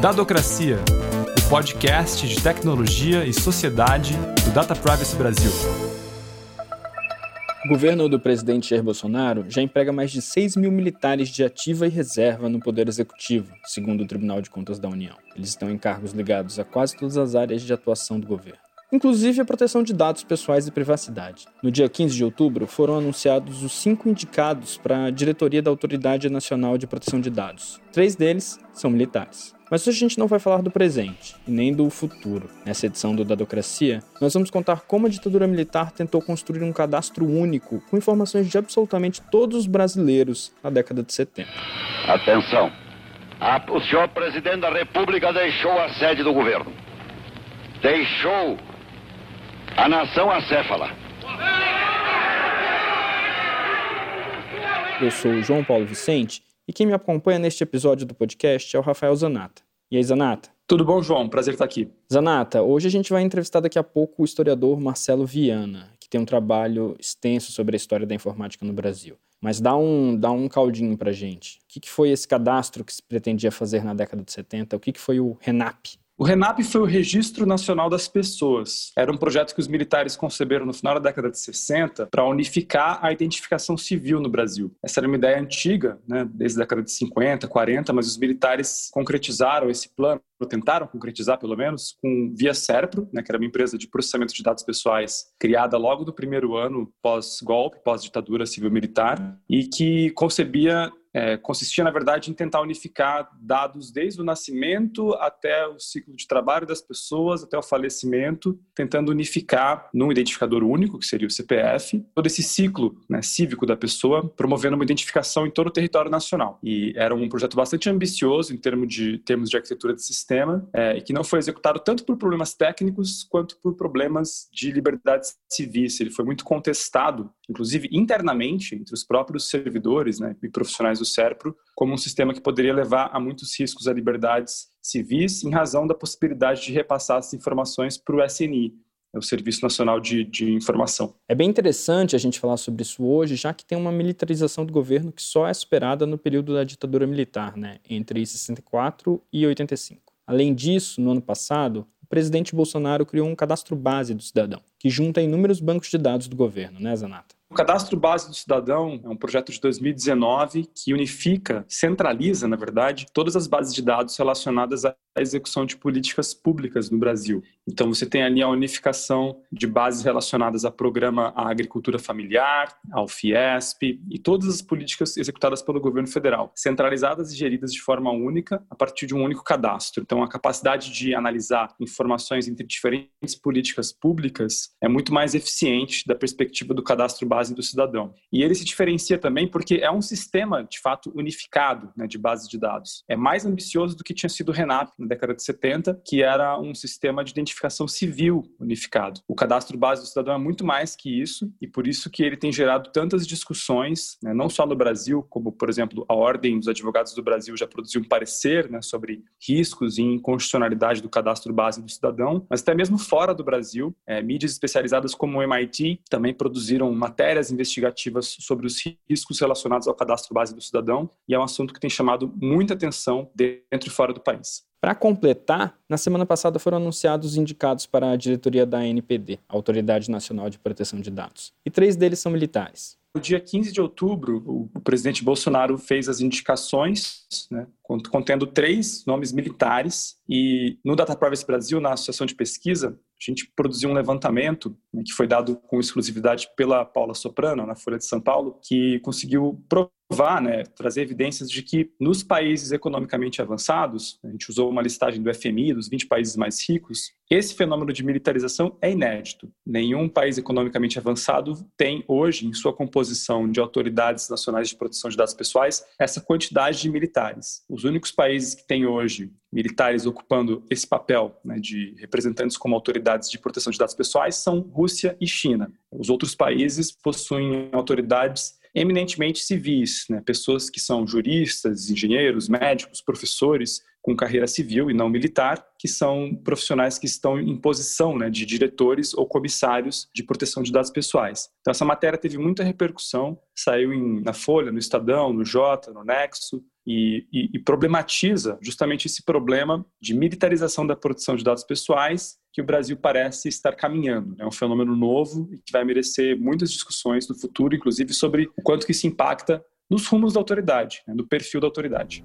Dadocracia, o podcast de tecnologia e sociedade do Data Privacy Brasil. O governo do presidente Jair Bolsonaro já emprega mais de 6 mil militares de ativa e reserva no Poder Executivo, segundo o Tribunal de Contas da União. Eles estão em cargos ligados a quase todas as áreas de atuação do governo inclusive a proteção de dados pessoais e privacidade. No dia 15 de outubro, foram anunciados os cinco indicados para a diretoria da Autoridade Nacional de Proteção de Dados. Três deles são militares. Mas hoje a gente não vai falar do presente e nem do futuro. Nessa edição do Dadocracia, nós vamos contar como a ditadura militar tentou construir um cadastro único com informações de absolutamente todos os brasileiros na década de 70. Atenção! o senhor presidente da República deixou a sede do governo. Deixou a nação acéfala. Eu sou o João Paulo Vicente e quem me acompanha neste episódio do podcast é o Rafael Zanata. E aí, Zanata? Tudo bom, João? Prazer estar aqui. Zanata, hoje a gente vai entrevistar daqui a pouco o historiador Marcelo Viana, que tem um trabalho extenso sobre a história da informática no Brasil. Mas dá um, dá um caldinho pra gente. O que, que foi esse cadastro que se pretendia fazer na década de 70? O que, que foi o RENAP? O RENAP foi o Registro Nacional das Pessoas. Era um projeto que os militares conceberam no final da década de 60 para unificar a identificação civil no Brasil. Essa era uma ideia antiga, né, desde a década de 50, 40, mas os militares concretizaram esse plano, ou tentaram concretizar pelo menos, com Via Serpro, né, que era uma empresa de processamento de dados pessoais criada logo no primeiro ano pós-golpe, pós-ditadura civil-militar, e que concebia é, consistia, na verdade, em tentar unificar dados desde o nascimento até o ciclo de trabalho das pessoas, até o falecimento, tentando unificar num identificador único, que seria o CPF, todo esse ciclo né, cívico da pessoa, promovendo uma identificação em todo o território nacional. E era um projeto bastante ambicioso em termos de, termos de arquitetura de sistema, é, e que não foi executado tanto por problemas técnicos quanto por problemas de liberdades civis. Ele foi muito contestado, inclusive internamente, entre os próprios servidores né, e profissionais do Como um sistema que poderia levar a muitos riscos a liberdades civis em razão da possibilidade de repassar essas informações para o SNI, o Serviço Nacional de, de, Informação. É bem interessante a gente falar sobre isso hoje, já que tem uma militarização do governo que só é superada no período da ditadura militar, né, entre 64 e 85. Além disso, no ano passado, o presidente Bolsonaro criou um cadastro base do cidadão, que junta inúmeros bancos de dados do governo, né, Zanata? O Cadastro Base do Cidadão é um projeto de 2019 que unifica, centraliza, na verdade, todas as bases de dados relacionadas à execução de políticas públicas no Brasil. Então, você tem ali a unificação de bases relacionadas ao programa à agricultura familiar, ao Fiesp e todas as políticas executadas pelo governo federal, centralizadas e geridas de forma única a partir de um único cadastro. Então, a capacidade de analisar informações entre diferentes políticas públicas é muito mais eficiente da perspectiva do cadastro base base do cidadão. E ele se diferencia também porque é um sistema, de fato, unificado né, de base de dados. É mais ambicioso do que tinha sido o RENAP na década de 70, que era um sistema de identificação civil unificado. O cadastro base do cidadão é muito mais que isso e por isso que ele tem gerado tantas discussões, né, não só no Brasil, como, por exemplo, a Ordem dos Advogados do Brasil já produziu um parecer né, sobre riscos e inconstitucionalidade do cadastro base do cidadão, mas até mesmo fora do Brasil, é, mídias especializadas como o MIT também produziram matérias matérias investigativas sobre os riscos relacionados ao cadastro base do cidadão e é um assunto que tem chamado muita atenção dentro e fora do país. Para completar, na semana passada foram anunciados indicados para a diretoria da ANPD, Autoridade Nacional de Proteção de Dados, e três deles são militares. No dia 15 de outubro, o presidente Bolsonaro fez as indicações, né, contendo três nomes militares, e no Data Privacy Brasil, na Associação de Pesquisa, a gente produziu um levantamento né, que foi dado com exclusividade pela Paula Soprano, na Folha de São Paulo, que conseguiu provar, né, trazer evidências de que nos países economicamente avançados, a gente usou uma listagem do FMI, dos 20 países mais ricos, esse fenômeno de militarização é inédito. Nenhum país economicamente avançado tem hoje, em sua composição de autoridades nacionais de proteção de dados pessoais, essa quantidade de militares. Os únicos países que têm hoje militares ocupando esse papel né, de representantes como autoridades de proteção de dados pessoais são Rússia e China. Os outros países possuem autoridades eminentemente civis, né? pessoas que são juristas, engenheiros, médicos, professores com carreira civil e não militar, que são profissionais que estão em posição né, de diretores ou comissários de proteção de dados pessoais. Então, essa matéria teve muita repercussão, saiu em, na Folha, no Estadão, no Jota, no Nexo, e, e, e problematiza justamente esse problema de militarização da proteção de dados pessoais que o Brasil parece estar caminhando. É um fenômeno novo e que vai merecer muitas discussões no futuro, inclusive sobre o quanto que isso impacta nos rumos da autoridade, né, no perfil da autoridade.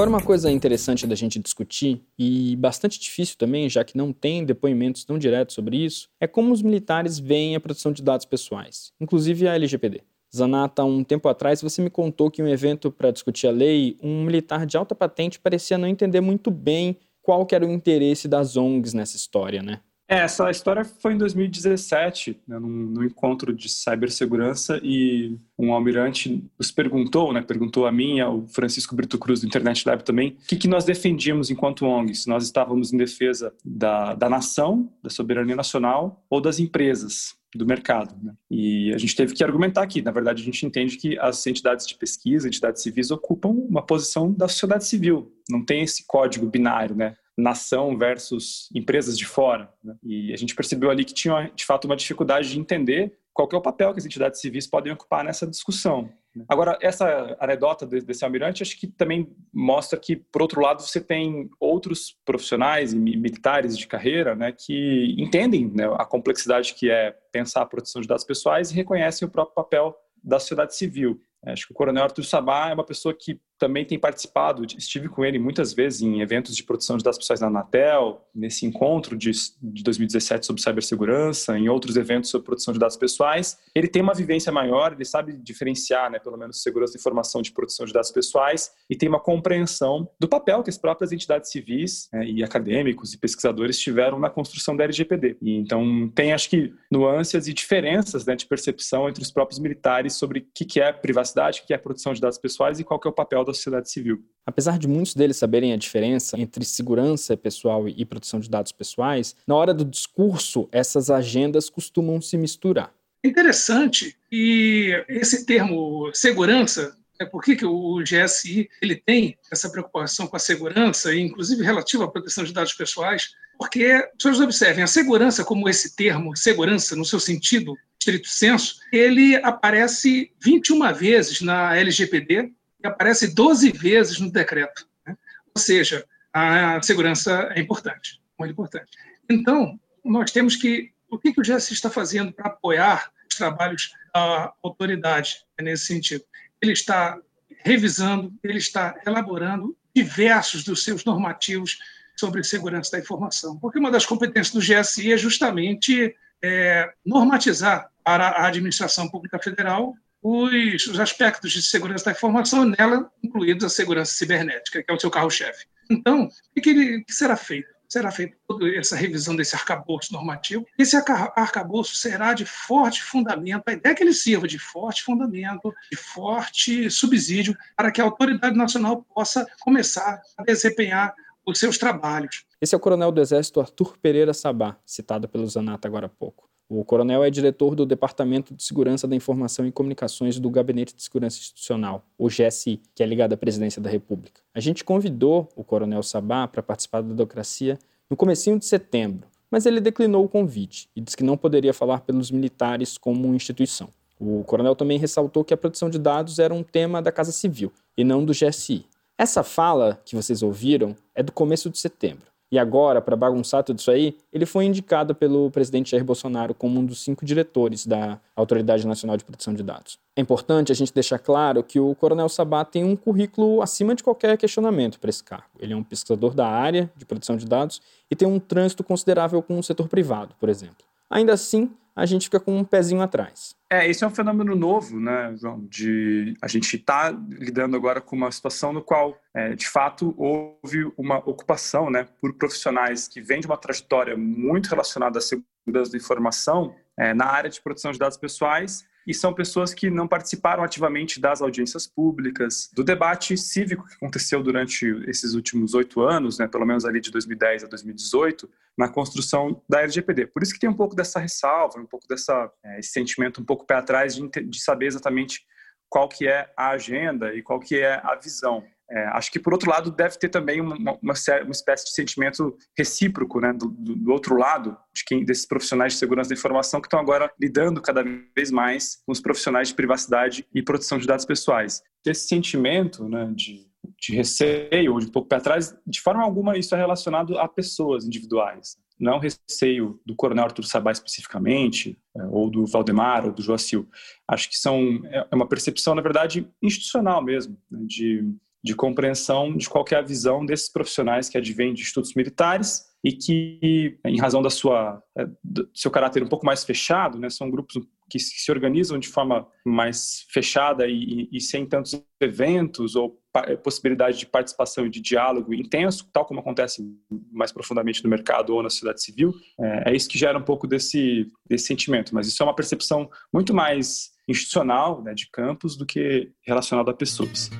Agora, uma coisa interessante da gente discutir, e bastante difícil também, já que não tem depoimentos tão diretos sobre isso, é como os militares veem a proteção de dados pessoais, inclusive a LGPD. Zanata, um tempo atrás você me contou que em um evento para discutir a lei, um militar de alta patente parecia não entender muito bem qual era o interesse das ONGs nessa história, né? É, essa história foi em 2017, né, num, num, encontro de cibersegurança, e um almirante nos perguntou, né, perguntou a mim e ao Francisco Brito Cruz do Internet Lab também, o que, que nós defendíamos enquanto ONGs, se nós estávamos em defesa da, da nação, da soberania nacional ou das empresas do mercado. Né? E a gente teve que argumentar aqui. Na verdade, a gente entende que as entidades de pesquisa, entidades civis, ocupam uma posição da sociedade civil. Não tem esse código binário, né? Nação versus empresas de fora. Né? E a gente percebeu ali que tinha, de fato, uma dificuldade de entender qual é o papel que as entidades civis podem ocupar nessa discussão. Né? Agora, essa anedota desse almirante, acho que também mostra que, por outro lado, você tem outros profissionais e militares de carreira né, que entendem né, a complexidade que é pensar a proteção de dados pessoais e reconhecem o próprio papel da sociedade civil. Acho que o Coronel Arthur Sabá é uma pessoa que também tem participado, estive com ele muitas vezes em eventos de proteção de dados pessoais na Anatel, nesse encontro de, de 2017 sobre cibersegurança, em outros eventos sobre proteção de dados pessoais. Ele tem uma vivência maior, ele sabe diferenciar, né, pelo menos, segurança de informação de proteção de dados pessoais e tem uma compreensão do papel que as próprias entidades civis né, e acadêmicos e pesquisadores tiveram na construção da LGPD. E, então, tem, acho que, nuances e diferenças né, de percepção entre os próprios militares sobre o que é privacidade, o que é proteção de dados pessoais e qual é o papel da sociedade civil. Apesar de muitos deles saberem a diferença entre segurança pessoal e proteção de dados pessoais, na hora do discurso, essas agendas costumam se misturar. É interessante e esse termo segurança é por que, que o GSI ele tem essa preocupação com a segurança, inclusive relativa à proteção de dados pessoais, porque, vocês observem, a segurança, como esse termo, segurança, no seu sentido estrito senso, ele aparece 21 vezes na LGPD, e aparece 12 vezes no decreto. Né? Ou seja, a segurança é importante, muito importante. Então, nós temos que. O que, que o GSI está fazendo para apoiar os trabalhos da autoridade nesse sentido? Ele está revisando, ele está elaborando diversos dos seus normativos sobre segurança da informação, porque uma das competências do GSI é justamente é, normatizar para a administração pública federal os, os aspectos de segurança da informação, nela incluídos a segurança cibernética, que é o seu carro-chefe. Então, o que, que, será feito? será feita toda essa revisão desse arcabouço normativo. Esse arcabouço será de forte fundamento, a ideia é que ele sirva de forte fundamento, de forte subsídio, para que a autoridade nacional possa começar a desempenhar os seus trabalhos. Esse é o coronel do Exército Arthur Pereira Sabá, citado pelo Zanata agora há pouco. O coronel é diretor do Departamento de Segurança da Informação e Comunicações do Gabinete de Segurança Institucional, o GSI, que é ligado à Presidência da República. A gente convidou o coronel Sabá para participar da democracia no comecinho de setembro, mas ele declinou o convite e disse que não poderia falar pelos militares como instituição. O coronel também ressaltou que a proteção de dados era um tema da Casa Civil e não do GSI. Essa fala que vocês ouviram é do começo de setembro. E agora, para bagunçar tudo isso aí, ele foi indicado pelo presidente Jair Bolsonaro como um dos cinco diretores da Autoridade Nacional de Proteção de Dados. É importante a gente deixar claro que o Coronel Sabá tem um currículo acima de qualquer questionamento para esse cargo. Ele é um pesquisador da área de proteção de dados e tem um trânsito considerável com o setor privado, por exemplo. Ainda assim, a gente fica com um pezinho atrás. É, esse é um fenômeno novo, né, João? De a gente está lidando agora com uma situação no qual, é, de fato, houve uma ocupação, né, por profissionais que vêm de uma trajetória muito relacionada à segurança da informação é, na área de proteção de dados pessoais e são pessoas que não participaram ativamente das audiências públicas, do debate cívico que aconteceu durante esses últimos oito anos, né, pelo menos ali de 2010 a 2018, na construção da LGPD. Por isso que tem um pouco dessa ressalva, um pouco dessa é, esse sentimento um pouco pé atrás de, de saber exatamente qual que é a agenda e qual que é a visão. É, acho que, por outro lado, deve ter também uma, uma, uma espécie de sentimento recíproco né, do, do, outro lado, de quem, desses profissionais de segurança da informação que estão agora lidando cada vez mais com os profissionais de privacidade e proteção de dados pessoais. Esse sentimento né, de, de receio ou de um pouco para trás, de forma alguma isso é relacionado a pessoas individuais não receio do Coronel Arthur Sabá especificamente, é, ou do Valdemar, ou do Joacil. Acho que são é, é uma percepção, na verdade, institucional mesmo, né, de, de compreensão de qual é a visão desses profissionais que advêm de institutos militares e que, em razão da sua é, do seu caráter um pouco mais fechado, né, são grupos que se organizam de forma mais fechada e, e sem tantos eventos ou possibilidade de participação e de diálogo intenso, tal como acontece mais profundamente no mercado ou na sociedade civil, é, é isso que gera um pouco desse, desse sentimento. Mas isso é uma percepção muito mais institucional né, de campos do que relacionada a pessoas.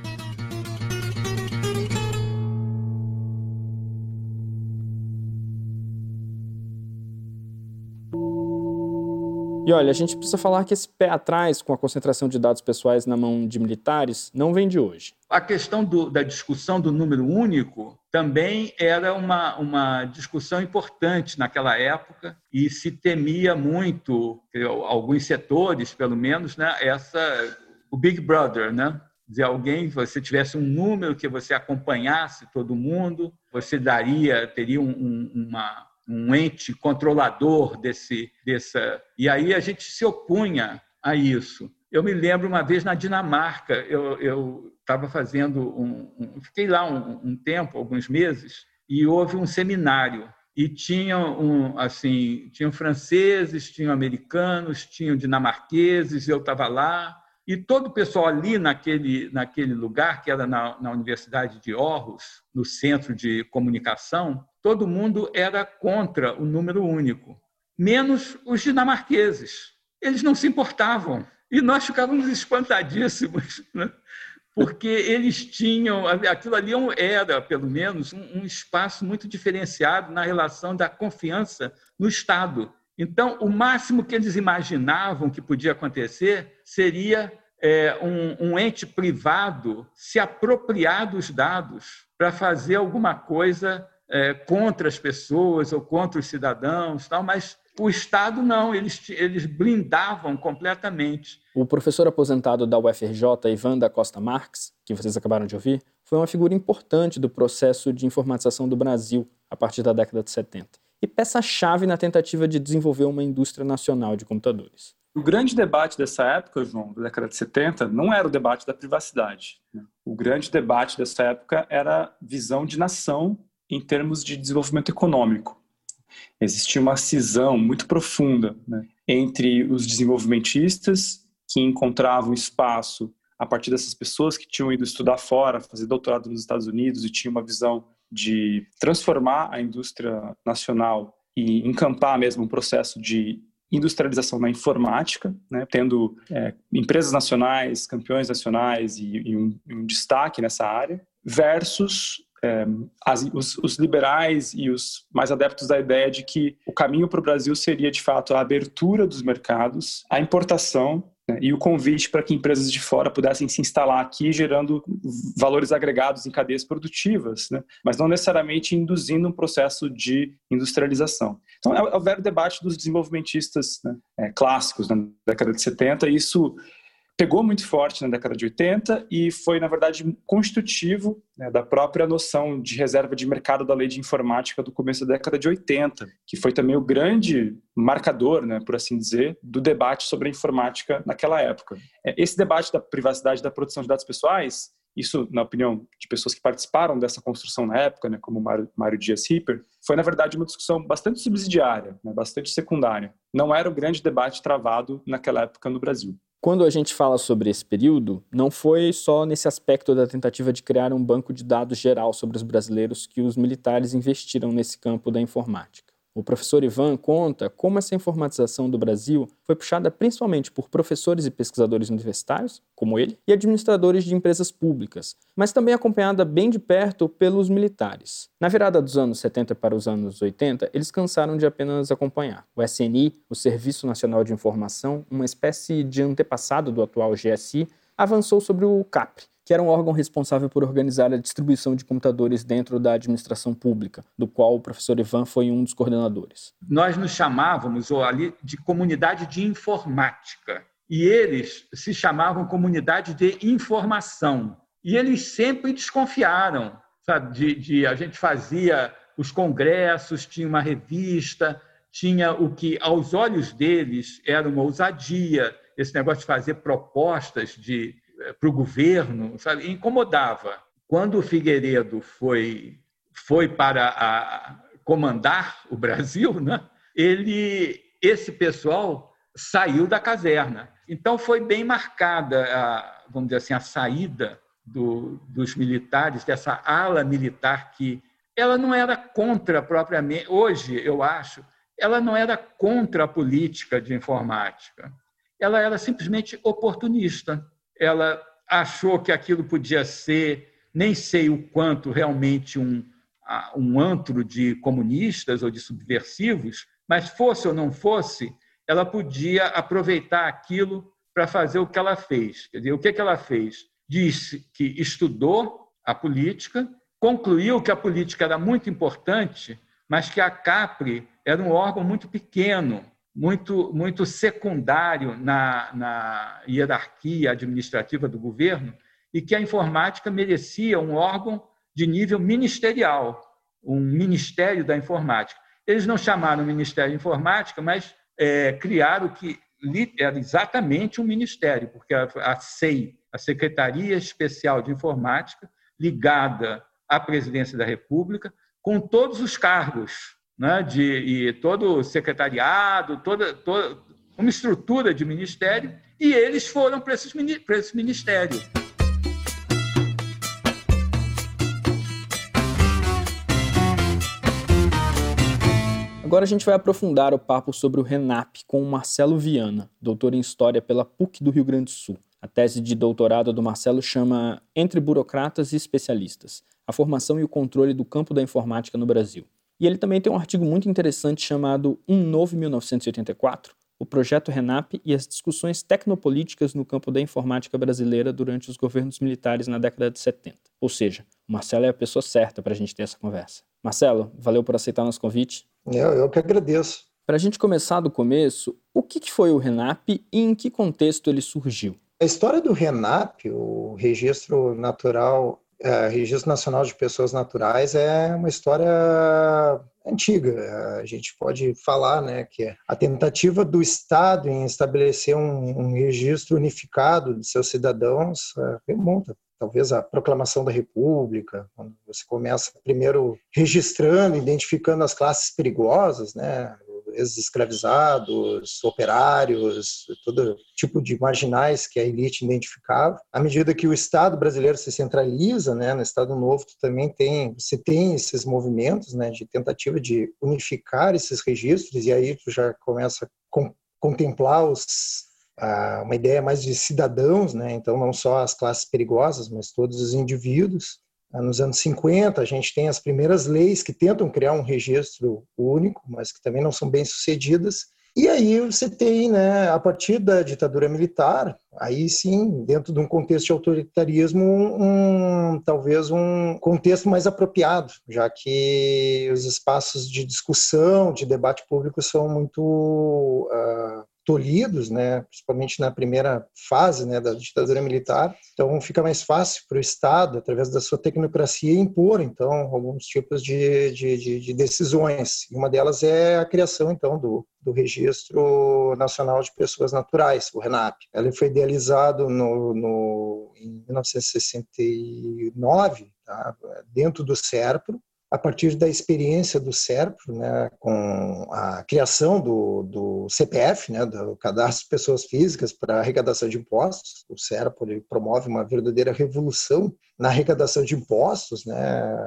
E olha, a gente precisa falar que esse pé atrás com a concentração de dados pessoais na mão de militares não vem de hoje. A questão do, da discussão do número único também era uma, uma discussão importante naquela época e se temia muito, alguns setores, pelo menos, né, essa, o Big Brother, né? de alguém, você tivesse um número que você acompanhasse todo mundo, você daria, teria um, um, uma, um ente controlador desse, dessa. E aí a gente se opunha a isso. Eu me lembro uma vez na Dinamarca, eu estava fazendo um, um, fiquei lá um, um, tempo, alguns meses, e houve um seminário e tinham um, assim, tinham franceses, tinham americanos, tinham dinamarqueses, eu estava lá e todo o pessoal ali naquele naquele lugar que era na, na Universidade de Aarhus, no centro de comunicação, todo mundo era contra o número único, menos os dinamarqueses. Eles não se importavam. E nós ficávamos espantadíssimos, né? porque eles tinham. Aquilo ali era, pelo menos, um, espaço muito diferenciado na relação da confiança no Estado. Então, o máximo que eles imaginavam que podia acontecer seria é, um, um, ente privado se apropriar dos dados para fazer alguma coisa é, contra as pessoas ou contra os cidadãos, tal, mas o Estado não, eles, eles blindavam completamente. O professor aposentado da UFRJ, Ivan da Costa Marques, que vocês acabaram de ouvir, foi uma figura importante do processo de informatização do Brasil a partir da década de 70 e peça-chave na tentativa de desenvolver uma indústria nacional de computadores. O grande debate dessa época, João, da década de 70, não era o debate da privacidade. O grande debate dessa época era visão de nação em termos de desenvolvimento econômico. Existia uma cisão muito profunda né, entre os desenvolvimentistas, que encontravam espaço a partir dessas pessoas que tinham ido estudar fora, fazer doutorado nos Estados Unidos e tinham uma visão de transformar a indústria nacional e encampar mesmo um processo de industrialização na informática, né, tendo é, empresas nacionais, campeões nacionais e, e, um, um, destaque nessa área, versus é, as, os, os, liberais e os mais adeptos da ideia de que o caminho para o Brasil seria, de fato, a abertura dos mercados, a importação e o convite para que empresas de fora pudessem se instalar aqui, gerando valores agregados em cadeias produtivas, né, mas não necessariamente induzindo um processo de industrialização. Então, é, é o velho debate dos desenvolvimentistas né, é, clássicos na década de 70, e isso pegou muito forte na década de 80 e foi, na verdade, constitutivo né, da própria noção de reserva de mercado da lei de informática do começo da década de 80, que foi também o grande marcador, né, por assim dizer, do debate sobre a informática naquela época. É, esse debate da privacidade da produção de dados pessoais, isso, na opinião de pessoas que participaram dessa construção na época, né, como Mário, Dias Ripper, foi, na verdade, uma discussão bastante subsidiária, né, bastante secundária. Não era o grande debate travado naquela época no Brasil. Quando a gente fala sobre esse período, não foi só nesse aspecto da tentativa de criar um banco de dados geral sobre os brasileiros que os militares investiram nesse campo da informática. O professor Ivan conta como essa informatização do Brasil foi puxada principalmente por professores e pesquisadores universitários, como ele, e administradores de empresas públicas, mas também acompanhada bem de perto pelos militares. Na virada dos anos 70 para os anos 80, eles cansaram de apenas acompanhar. O SNI, o Serviço Nacional de Informação, uma espécie de antepassado do atual GSI, avançou sobre o CAPRI, que era um órgão responsável por organizar a distribuição de computadores dentro da administração pública, do qual o professor Ivan foi um dos coordenadores. Nós nos chamávamos ou ali de comunidade de informática e eles se chamavam comunidade de informação. E eles sempre desconfiaram, sabe, de, de a gente fazia os congressos, tinha uma revista, tinha o que aos olhos deles era uma ousadia, esse negócio de fazer propostas de para o governo, sabe, incomodava. Quando o Figueiredo foi foi para a, comandar o Brasil, né? Ele esse pessoal saiu da caserna. Então foi bem marcada a, vamos dizer assim, a saída do, dos militares, dessa ala militar que ela não era contra propriamente, hoje eu acho, ela não era contra a política de informática ela era simplesmente oportunista. Ela achou que aquilo podia ser, nem sei o quanto realmente um, um antro de comunistas ou de subversivos, mas fosse ou não fosse, ela podia aproveitar aquilo para fazer o que ela fez. Quer dizer, o que, ela fez? Disse que estudou a política, concluiu que a política era muito importante, mas que a CAPRE era um órgão muito pequeno, muito, muito secundário na, na hierarquia administrativa do governo e que a informática merecia um órgão de nível ministerial, um Ministério da Informática. Eles não chamaram Ministério da Informática, mas é, criaram o que era exatamente um ministério, porque a, a SEI, a Secretaria Especial de Informática, ligada à Presidência da República, com todos os cargos né, de, e todo o secretariado, toda, toda uma estrutura de ministério, e eles foram para, esses, para esse ministério. Agora a gente vai aprofundar o papo sobre o RENAP com o Marcelo Viana, doutor em História pela PUC do Rio Grande do Sul. A tese de doutorado do Marcelo chama Entre Burocratas e Especialistas: A Formação e o Controle do Campo da Informática no Brasil. E ele também tem um artigo muito interessante chamado Um Novo 1984, o projeto RENAP e as discussões tecnopolíticas no campo da informática brasileira durante os governos militares na década de 70. Ou seja, o Marcelo é a pessoa certa para a gente ter essa conversa. Marcelo, valeu por aceitar nosso convite. Eu, eu que agradeço. Para a gente começar do começo, o que, que foi o RENAP e em que contexto ele surgiu? A história do RENAP, o Registro Natural é, Registro Nacional de Pessoas Naturais é uma história antiga. A gente pode falar né, que a tentativa do Estado em estabelecer um, um registro unificado de seus cidadãos é, remonta talvez a proclamação da República, quando você começa primeiro registrando, identificando as classes perigosas, né, ex-escravizados, operários, todo tipo de marginais que a elite identificava. À medida que o Estado brasileiro se centraliza, né, no Estado Novo também tem, você tem esses movimentos, né, de tentativa de unificar esses registros e aí tu já começa a contemplar os uma ideia mais de cidadãos, né? então não só as classes perigosas, mas todos os indivíduos. Ah, nos anos 50, a gente tem as primeiras leis que tentam criar um registro único, mas que também não são bem sucedidas. E aí você tem, né, a partir da ditadura militar, aí sim, dentro de um contexto de autoritarismo, um, talvez um contexto mais apropriado, já que os espaços de discussão, de debate público são muito uh, tolhidos, né, principalmente na primeira fase né, da ditadura militar. Então, fica mais fácil para o Estado, através da sua tecnocracia, impor então alguns tipos de, de, de, decisões. E uma delas é a criação então do, do Registro Nacional de Pessoas Naturais, o RENAP. Ele foi idealizado no, no em 1969, tá, dentro do SERPRO, a partir da experiência do SERPRO, né, com a criação do, do CPF, né, do Cadastro de Pessoas Físicas para Arrecadação de Impostos. O SERPRO promove uma verdadeira revolução na arrecadação de impostos, né,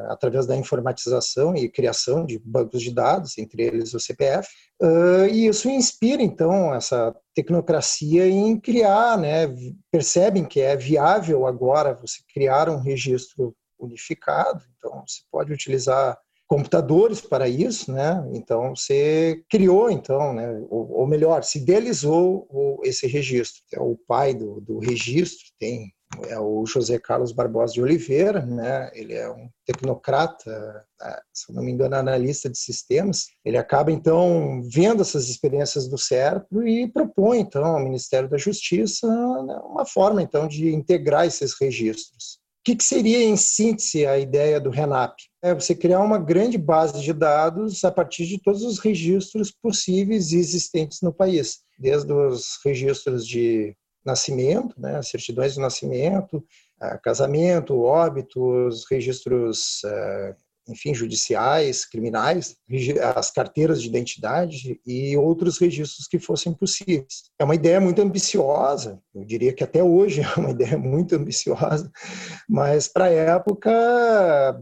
através da informatização e criação de bancos de dados, entre eles o CPF. Uh, e isso inspira, então, essa tecnocracia em criar, né, percebem que é viável agora você criar um registro unificado. Então, se pode utilizar computadores para isso, né? Então você criou, então, né? Ou, ou melhor, se idealizou esse registro. É o pai do, do registro tem é o José Carlos Barbosa de Oliveira, né? Ele é um tecnocrata, é, se não me engano, analista de sistemas. Ele acaba então vendo essas experiências do cérebro e propõe então ao Ministério da Justiça né, uma forma então de integrar esses registros. O que, que seria, em síntese, a ideia do RENAP? É você criar uma grande base de dados a partir de todos os registros possíveis e existentes no país, desde os registros de nascimento, né, certidões de nascimento, casamento, óbitos, registros eh, enfim, judiciais, criminais, as carteiras de identidade e outros registros que fossem possíveis. É uma ideia muito ambiciosa, eu diria que até hoje é uma ideia muito ambiciosa, mas para a época,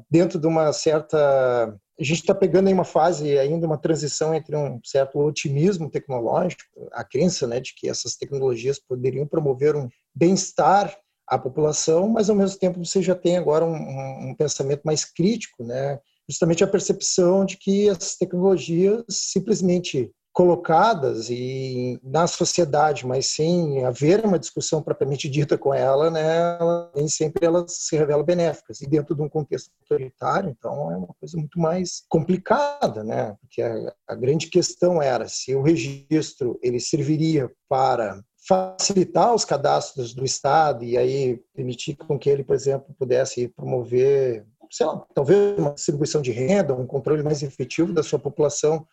dentro de uma certa a gente está pegando aí uma fase ainda uma transição entre um certo otimismo tecnológico, a crença né, de que essas tecnologias poderiam promover um bem-estar a população, mas ao mesmo tempo você já tem agora um, um, pensamento mais crítico, né? justamente a percepção de que as tecnologias simplesmente colocadas e na sociedade, mas sem haver uma discussão propriamente dita com ela, né, nem sempre elas se revelam benéficas. E dentro de um contexto autoritário, então é uma coisa muito mais complicada, né? Porque a, a grande questão era se o registro ele serviria para facilitar os cadastros do Estado e aí permitir com que ele, por exemplo, pudesse promover, sei lá, talvez uma distribuição de renda, um controle mais efetivo da sua população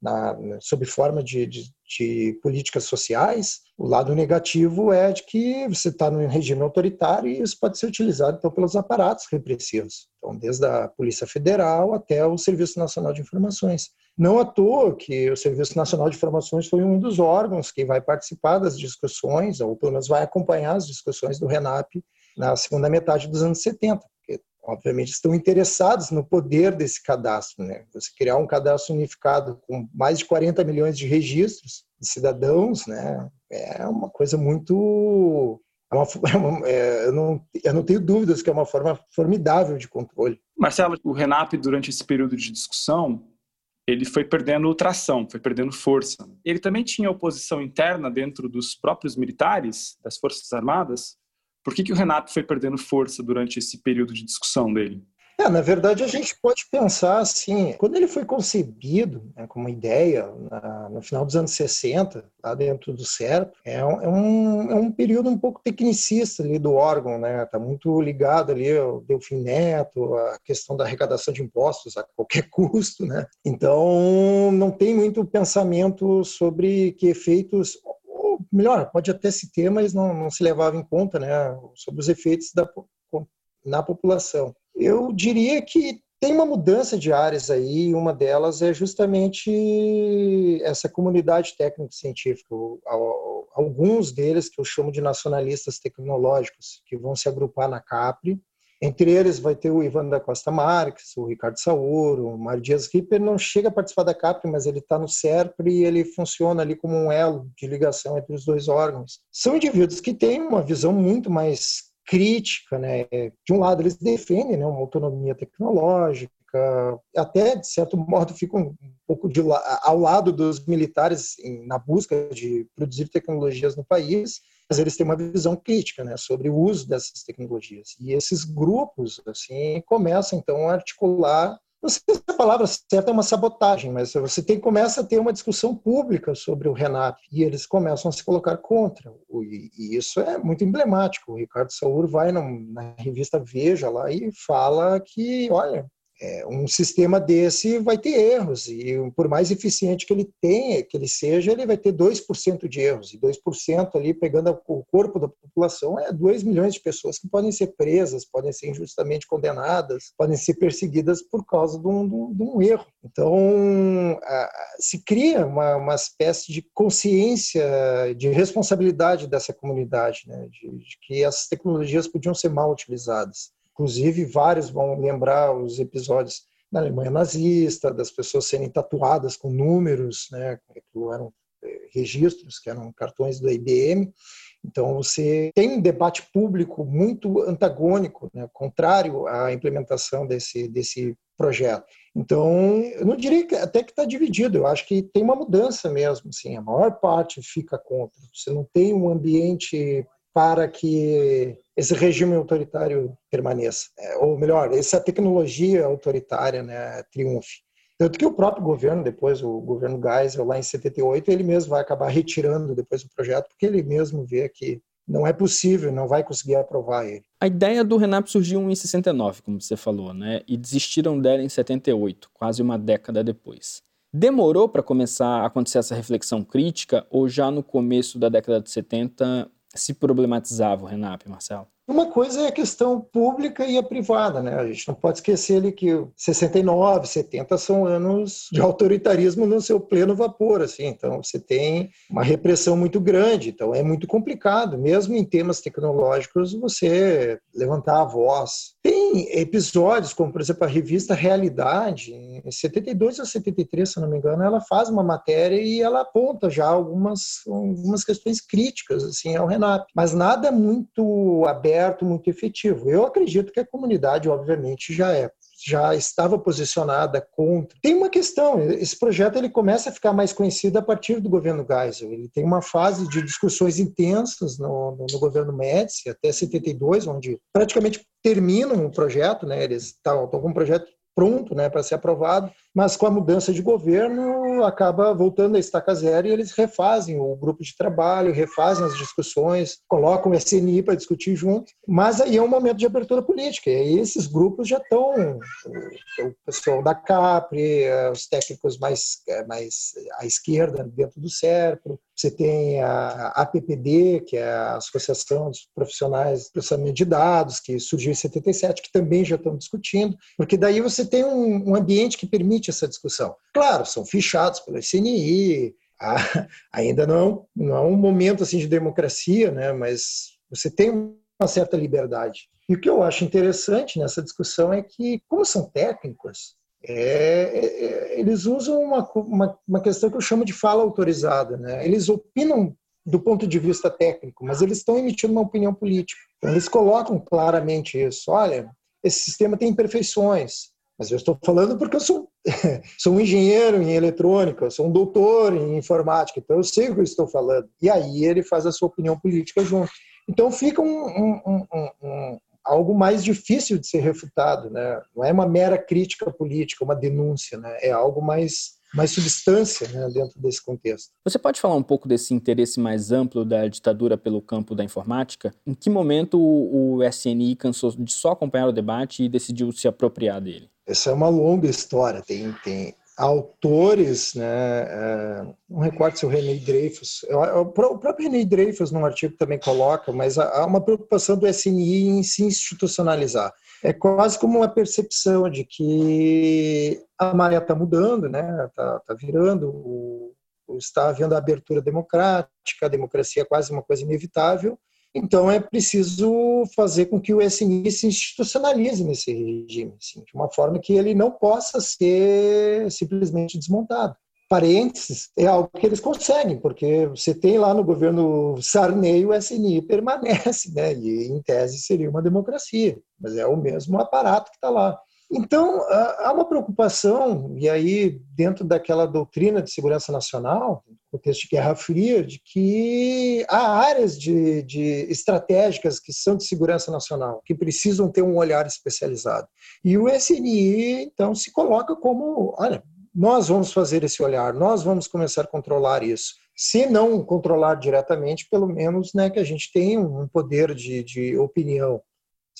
na, sob forma de, de, de, políticas sociais. O lado negativo é de que você está num regime autoritário e isso pode ser utilizado então pelos aparatos repressivos, então desde a Polícia Federal até o Serviço Nacional de Informações. Não à toa que o Serviço Nacional de Informações foi um dos órgãos que vai participar das discussões, ou pelo menos vai acompanhar as discussões do RENAP na segunda metade dos anos 70, porque, obviamente, estão interessados no poder desse cadastro. Né? Você criar um cadastro unificado com mais de 40 milhões de registros de cidadãos né? é uma coisa muito. É uma, é uma, é, eu, não, eu não tenho dúvidas que é uma forma formidável de controle. Marcelo, o RENAP, durante esse período de discussão, ele foi perdendo tração, foi perdendo força. Ele também tinha oposição interna dentro dos próprios militares, das Forças Armadas. Por que, que o Renato foi perdendo força durante esse período de discussão dele? É, na verdade, a gente pode pensar assim, quando ele foi concebido né, como ideia na, no final dos anos 60, lá dentro do CERP, é um, é um, é um período um pouco tecnicista ali do órgão, né? Está muito ligado ali ao Delfim Neto, a questão da arrecadação de impostos a qualquer custo, né? Então, não tem muito pensamento sobre que efeitos melhor, pode até se ter, mas não, não se levava em conta, né, sobre os efeitos da, na população. Eu diria que tem uma mudança de áreas aí, uma delas é justamente essa comunidade técnico-científica. Alguns deles que eu chamo de nacionalistas tecnológicos, que vão se agrupar na CAPRI. Entre eles vai ter o Ivan da Costa Marques, o Ricardo Sauro, o Mário Dias Ripper, não chega a participar da CAPRI, mas ele está no CERPRE e ele funciona ali como um elo de ligação entre os dois órgãos. São indivíduos que têm uma visão muito mais crítica, né? De um lado eles defendem né, uma autonomia tecnológica, até de certo modo ficam um pouco de, ao lado dos militares na busca de produzir tecnologias no país, mas eles têm uma visão crítica, né, sobre o uso dessas tecnologias. E esses grupos assim começam então a articular não sei se a palavra certa é uma sabotagem, mas você tem, começa a ter uma discussão pública sobre o Renap e eles começam a se colocar contra. E, e isso é muito emblemático. O Ricardo Saur vai na revista Veja lá e fala que, olha, é, um sistema desse vai ter erros e por mais eficiente que ele tenha, que ele seja, ele vai ter 2% de erros e 2% ali pegando o corpo da população é 2 milhões de pessoas que podem ser presas, podem ser injustamente condenadas, podem ser perseguidas por causa de um, de um, de um erro. Então, se cria uma, uma, espécie de consciência de responsabilidade dessa comunidade, né, de, de que essas tecnologias podiam ser mal utilizadas. Inclusive, vários vão lembrar os episódios da Alemanha nazista, das pessoas serem tatuadas com números, né, que eram registros, que eram cartões do IBM. Então, você tem um debate público muito antagônico, né, contrário à implementação desse, desse projeto. Então, eu não diria que, até que está dividido, eu acho que tem uma mudança mesmo. Assim, a maior parte fica contra. Você não tem um ambiente para que esse regime autoritário permaneça, é, ou melhor, essa tecnologia autoritária né, triunfe. Tanto que o próprio governo, depois o governo Geisel, lá em 78, ele mesmo vai acabar retirando depois o projeto, porque ele mesmo vê que não é possível, não vai conseguir aprovar ele. A ideia do Renap surgiu em 69, como você falou, né? E desistiram dela em 78, quase uma década depois. Demorou para começar a acontecer essa reflexão crítica ou já no começo da década de 70 se problematizava o Renap, Marcelo? Uma coisa é a questão pública e a privada, né? A gente não pode esquecer ali que 69, 70 são anos de autoritarismo no seu pleno vapor, assim. Então você tem uma repressão muito grande, então é muito complicado, mesmo em temas tecnológicos, você levantar a voz. Tem episódios, como por exemplo a revista Realidade, em 72 ou 73, se não me engano, ela faz uma matéria e ela aponta já algumas algumas questões críticas assim ao Renap, mas nada muito aberto muito efetivo. Eu acredito que a comunidade, obviamente, já é já estava posicionada contra. Tem uma questão, esse projeto ele começa a ficar mais conhecido a partir do governo Geisel. Ele tem uma fase de discussões intensas no, no, no governo Médici, até 72, onde praticamente terminam o projeto, né? Eles estão com um projeto pronto né, para ser aprovado, mas com a mudança de governo acaba voltando a estaca zero e eles refazem o grupo de trabalho, refazem as discussões, colocam o SNI para discutir junto, mas aí é um momento de abertura política, e esses grupos já estão, o pessoal da CAPRE, os técnicos mais, mais à esquerda dentro do SERPRO, você tem a APPD, que é a Associação dos Profissionais de Processamento de Dados, que surgiu em 77, que também já estão discutindo, porque daí você tem um ambiente que permite essa discussão. Claro, são fichados pelo SNI, ainda não, não é um momento assim de democracia, né, mas você tem uma certa liberdade. E o que eu acho interessante nessa discussão é que, como são técnicos, é, é, é, eles usam uma, uma, uma, questão que eu chamo de fala autorizada. Né? Eles opinam do ponto de vista técnico, mas eles estão emitindo uma opinião política. Então, eles colocam claramente isso. Olha, esse sistema tem imperfeições, mas eu estou falando porque eu sou, sou um engenheiro em eletrônica, sou um doutor em informática, então eu sei o que eu estou falando. E aí ele faz a sua opinião política junto. Então fica um, um, um, algo mais difícil de ser refutado, né? Não é uma mera crítica política, uma denúncia, né? É algo mais mais substância né, dentro desse contexto. Você pode falar um pouco desse interesse mais amplo da ditadura pelo campo da informática? Em que momento o SNI cansou de só acompanhar o debate e decidiu se apropriar dele? Essa é uma longa história. Tem, tem autores, né, é, não recordo se o René Dreyfus, o próprio René Dreyfus num artigo também coloca, mas há uma preocupação do SNI em se institucionalizar. É quase como uma percepção de que a maré está mudando, né, está tá virando, está havendo a abertura democrática, a democracia é quase uma coisa inevitável, então, é preciso fazer com que o SNI se institucionalize nesse regime, assim, de uma forma que ele não possa ser simplesmente desmontado. Parênteses é algo que eles conseguem, porque você tem lá no governo Sarney o SNI permanece, né? e em tese seria uma democracia, mas é o mesmo aparato que está lá. Então, há uma preocupação, e aí, dentro daquela doutrina de segurança nacional, contexto de Guerra Fria, de que há áreas de, de, estratégicas que são de segurança nacional, que precisam ter um olhar especializado. E o SNI, então, se coloca como: olha, nós vamos fazer esse olhar, nós vamos começar a controlar isso. Se não controlar diretamente, pelo menos né, que a gente tenha um poder de, de opinião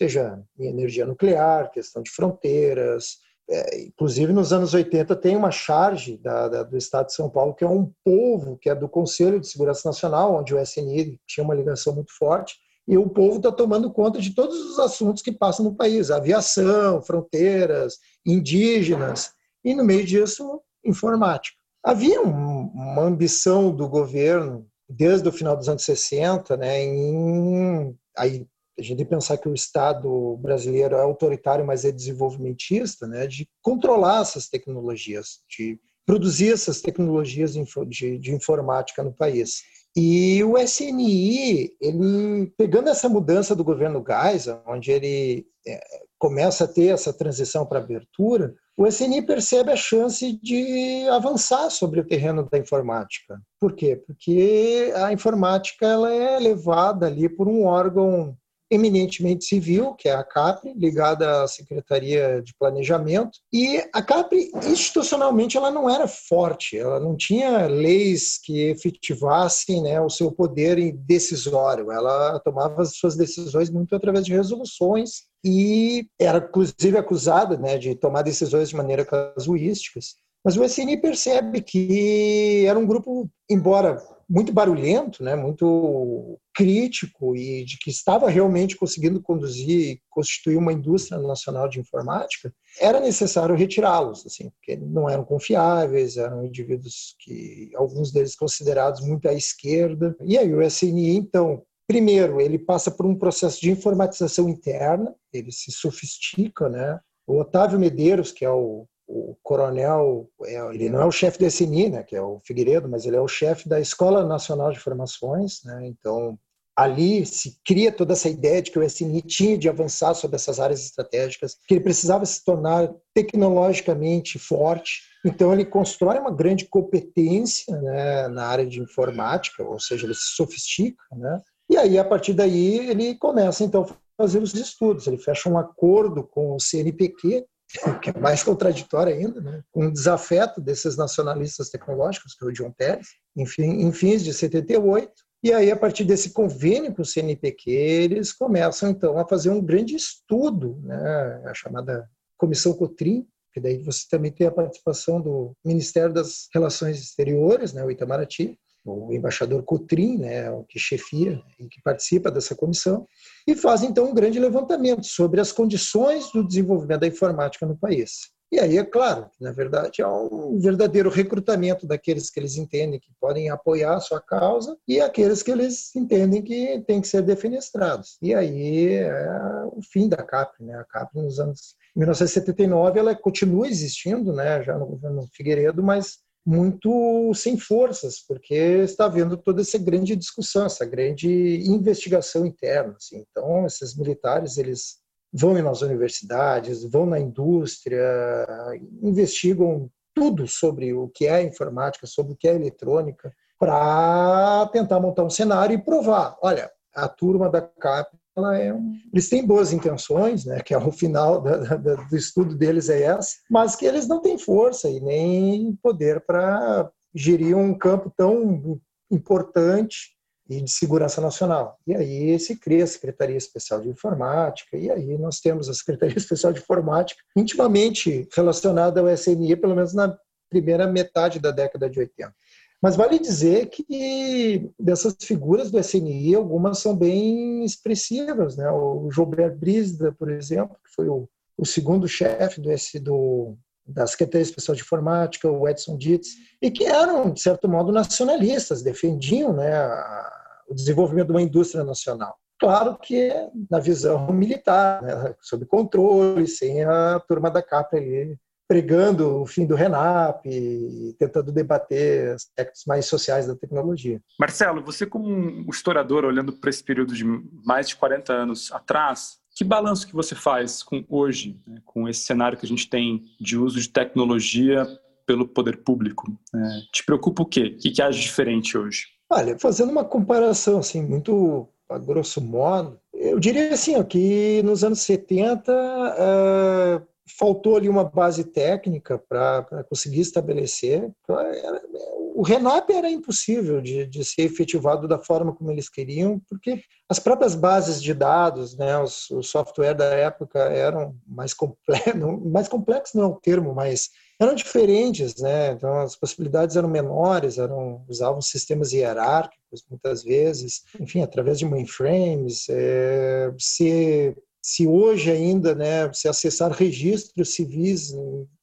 seja em energia nuclear, questão de fronteiras. É, inclusive, nos anos 80, tem uma charge da, da, do Estado de São Paulo, que é um povo, que é do Conselho de Segurança Nacional, onde o SNI tinha uma ligação muito forte, e o povo está tomando conta de todos os assuntos que passam no país, aviação, fronteiras, indígenas, e no meio disso, informática. Havia um, uma ambição do governo, desde o final dos anos 60, né, em aí a gente pensar que o Estado brasileiro é autoritário, mas é desenvolvimentista, né, de controlar essas tecnologias, de produzir essas tecnologias de, de, de informática no país. E o SNI, ele pegando essa mudança do governo Geisel, onde ele é, começa a ter essa transição para abertura, o SNI percebe a chance de avançar sobre o terreno da informática. Por quê? Porque a informática ela é levada ali por um órgão eminentemente civil, que é a CAPRE, ligada à Secretaria de Planejamento. E a CAPRE, institucionalmente, ela não era forte, ela não tinha leis que efetivassem né, o seu poder decisório. Ela tomava as suas decisões muito através de resoluções e era, inclusive, acusada né, de tomar decisões de maneira casuísticas. Mas o SNI percebe que era um grupo, embora muito barulhento, né, muito crítico e de que estava realmente conseguindo conduzir e constituir uma indústria nacional de informática, era necessário retirá-los, assim, porque não eram confiáveis, eram indivíduos que alguns deles considerados muito à esquerda. E aí o SNI então Primeiro, ele passa por um processo de informatização interna, ele se sofistica, né? O Otávio Medeiros, que é o o coronel, é, ele não é o chefe do SNI, né, que é o Figueiredo, mas ele é o chefe da Escola Nacional de Formações, né, então ali se cria toda essa ideia de que o SNI tinha de avançar sobre essas áreas estratégicas, que ele precisava se tornar tecnologicamente forte, então ele constrói uma grande competência né, na área de informática, ou seja, ele se sofistica, né, e aí a partir daí ele começa então a fazer os estudos, ele fecha um acordo com o CNPq, que é mais contraditório ainda, né? com um desafeto desses nacionalistas tecnológicos, que é o John Pérez, enfim, em fins de 78. E aí, a partir desse convênio com o CNPq, eles começam, então, a fazer um grande estudo, né? a chamada Comissão Cotrim, que daí você também tem a participação do Ministério das Relações Exteriores, né? o Itamaraty, o embaixador Cotrim, né, o que chefia e que participa dessa comissão, e faz então um grande levantamento sobre as condições do desenvolvimento da informática no país. E aí, é claro, na verdade, há um verdadeiro recrutamento daqueles que eles entendem que podem apoiar a sua causa e aqueles que eles entendem que têm que ser defenestrados. E aí é o fim da CAP, né? A CAP nos anos 1979 ela continua existindo, né? Já no governo Figueiredo, mas muito sem forças, porque está havendo toda essa grande discussão, essa grande investigação interna. Assim. Então, esses militares eles vão nas universidades, vão na indústria, investigam tudo sobre o que é informática, sobre o que é eletrônica, para tentar montar um cenário e provar, olha, a turma da CAP é um... eles têm boas intenções, né, que é o final da, da, do estudo deles é essa, mas que eles não têm força e nem poder para gerir um campo tão importante e de segurança nacional. E aí se cria a Secretaria Especial de Informática, e aí nós temos a Secretaria Especial de Informática intimamente relacionada ao SNI, pelo menos na primeira metade da década de 80. Mas vale dizer que dessas figuras do SNI, algumas são bem expressivas. Né? O Gilbert Brisda, por exemplo, que foi o, o segundo chefe do, do, da Secretaria Especial de Informática, o Edson Dietz, e que eram, de certo modo, nacionalistas, defendiam né, a, o desenvolvimento de uma indústria nacional. Claro que na visão militar, né, sob controle, sem a turma da capa ali pregando o fim do RENAP tentando debater aspectos mais sociais da tecnologia. Marcelo, você como um historiador olhando para esse período de mais de 40 anos atrás, que balanço que você faz com hoje, né, com esse cenário que a gente tem de uso de tecnologia pelo poder público? É, te preocupa o quê? O que, que age diferente hoje? Olha, fazendo uma comparação assim muito a grosso modo, eu diria assim ó, que nos anos 70 uh, faltou ali uma base técnica para conseguir estabelecer. O RENAP era impossível de, de, ser efetivado da forma como eles queriam, porque as próprias bases de dados, né, os, o software da época eram mais complexos, mais complexos não é o termo, mas eram diferentes, né? Então as possibilidades eram menores, eram usavam sistemas hierárquicos muitas vezes, enfim, através de mainframes, é, se se hoje ainda, né, se acessar registros civis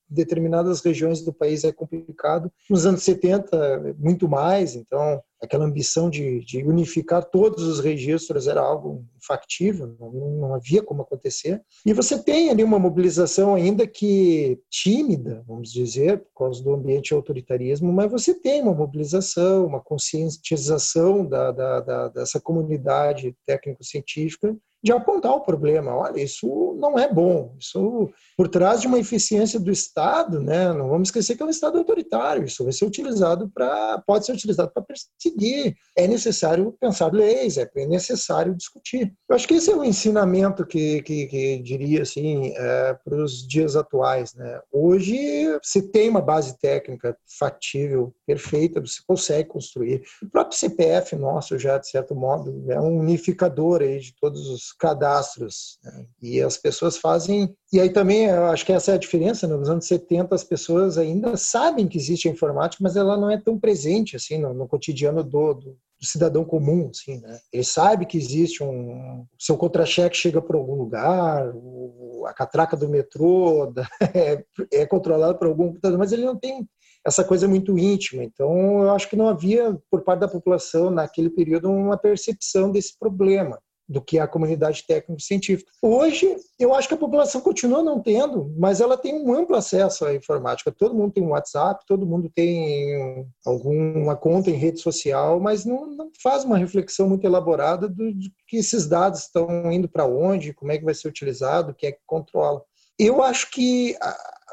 determinadas regiões do país é complicado. Nos anos 70, muito mais, então aquela ambição de, de unificar todos os registros era algo factível, não, não, havia como acontecer. E você tem ali uma mobilização ainda que tímida, vamos dizer, por causa do ambiente autoritarismo, mas você tem uma mobilização, uma conscientização da, da, da dessa comunidade técnico-científica de apontar o problema. Olha, isso não é bom. Isso por trás de uma eficiência do Estado, né? Não vamos esquecer que é um Estado autoritário. Isso vai ser utilizado para, pode ser utilizado para perseguir. É necessário pensar leis, é necessário discutir. Eu acho que esse é o ensinamento que, que, que diria assim é, para os dias atuais, né? Hoje se tem uma base técnica factível, perfeita, você consegue construir. O próprio CPF nosso já de certo modo é um unificador aí de todos os cadastros. Né? E as pessoas fazem. E aí também, eu acho que essa é a diferença. Né? Nos anos 70, as pessoas ainda sabem que existe a informática, mas ela não é tão presente assim no, no cotidiano do, do, do, cidadão comum. Assim, né? Ele sabe que existe um. Seu contra-cheque chega para algum lugar, o, a catraca do metrô da, é, é controlada por algum computador, mas ele não tem essa coisa muito íntima. Então, eu acho que não havia, por parte da população, naquele período, uma percepção desse problema do que a comunidade técnico-científica. Hoje, eu acho que a população continua não tendo, mas ela tem um amplo acesso à informática. Todo mundo tem um WhatsApp, todo mundo tem alguma conta em rede social, mas não, não faz uma reflexão muito elaborada do, de que esses dados estão indo para onde, como é que vai ser utilizado, quem é que controla. Eu acho que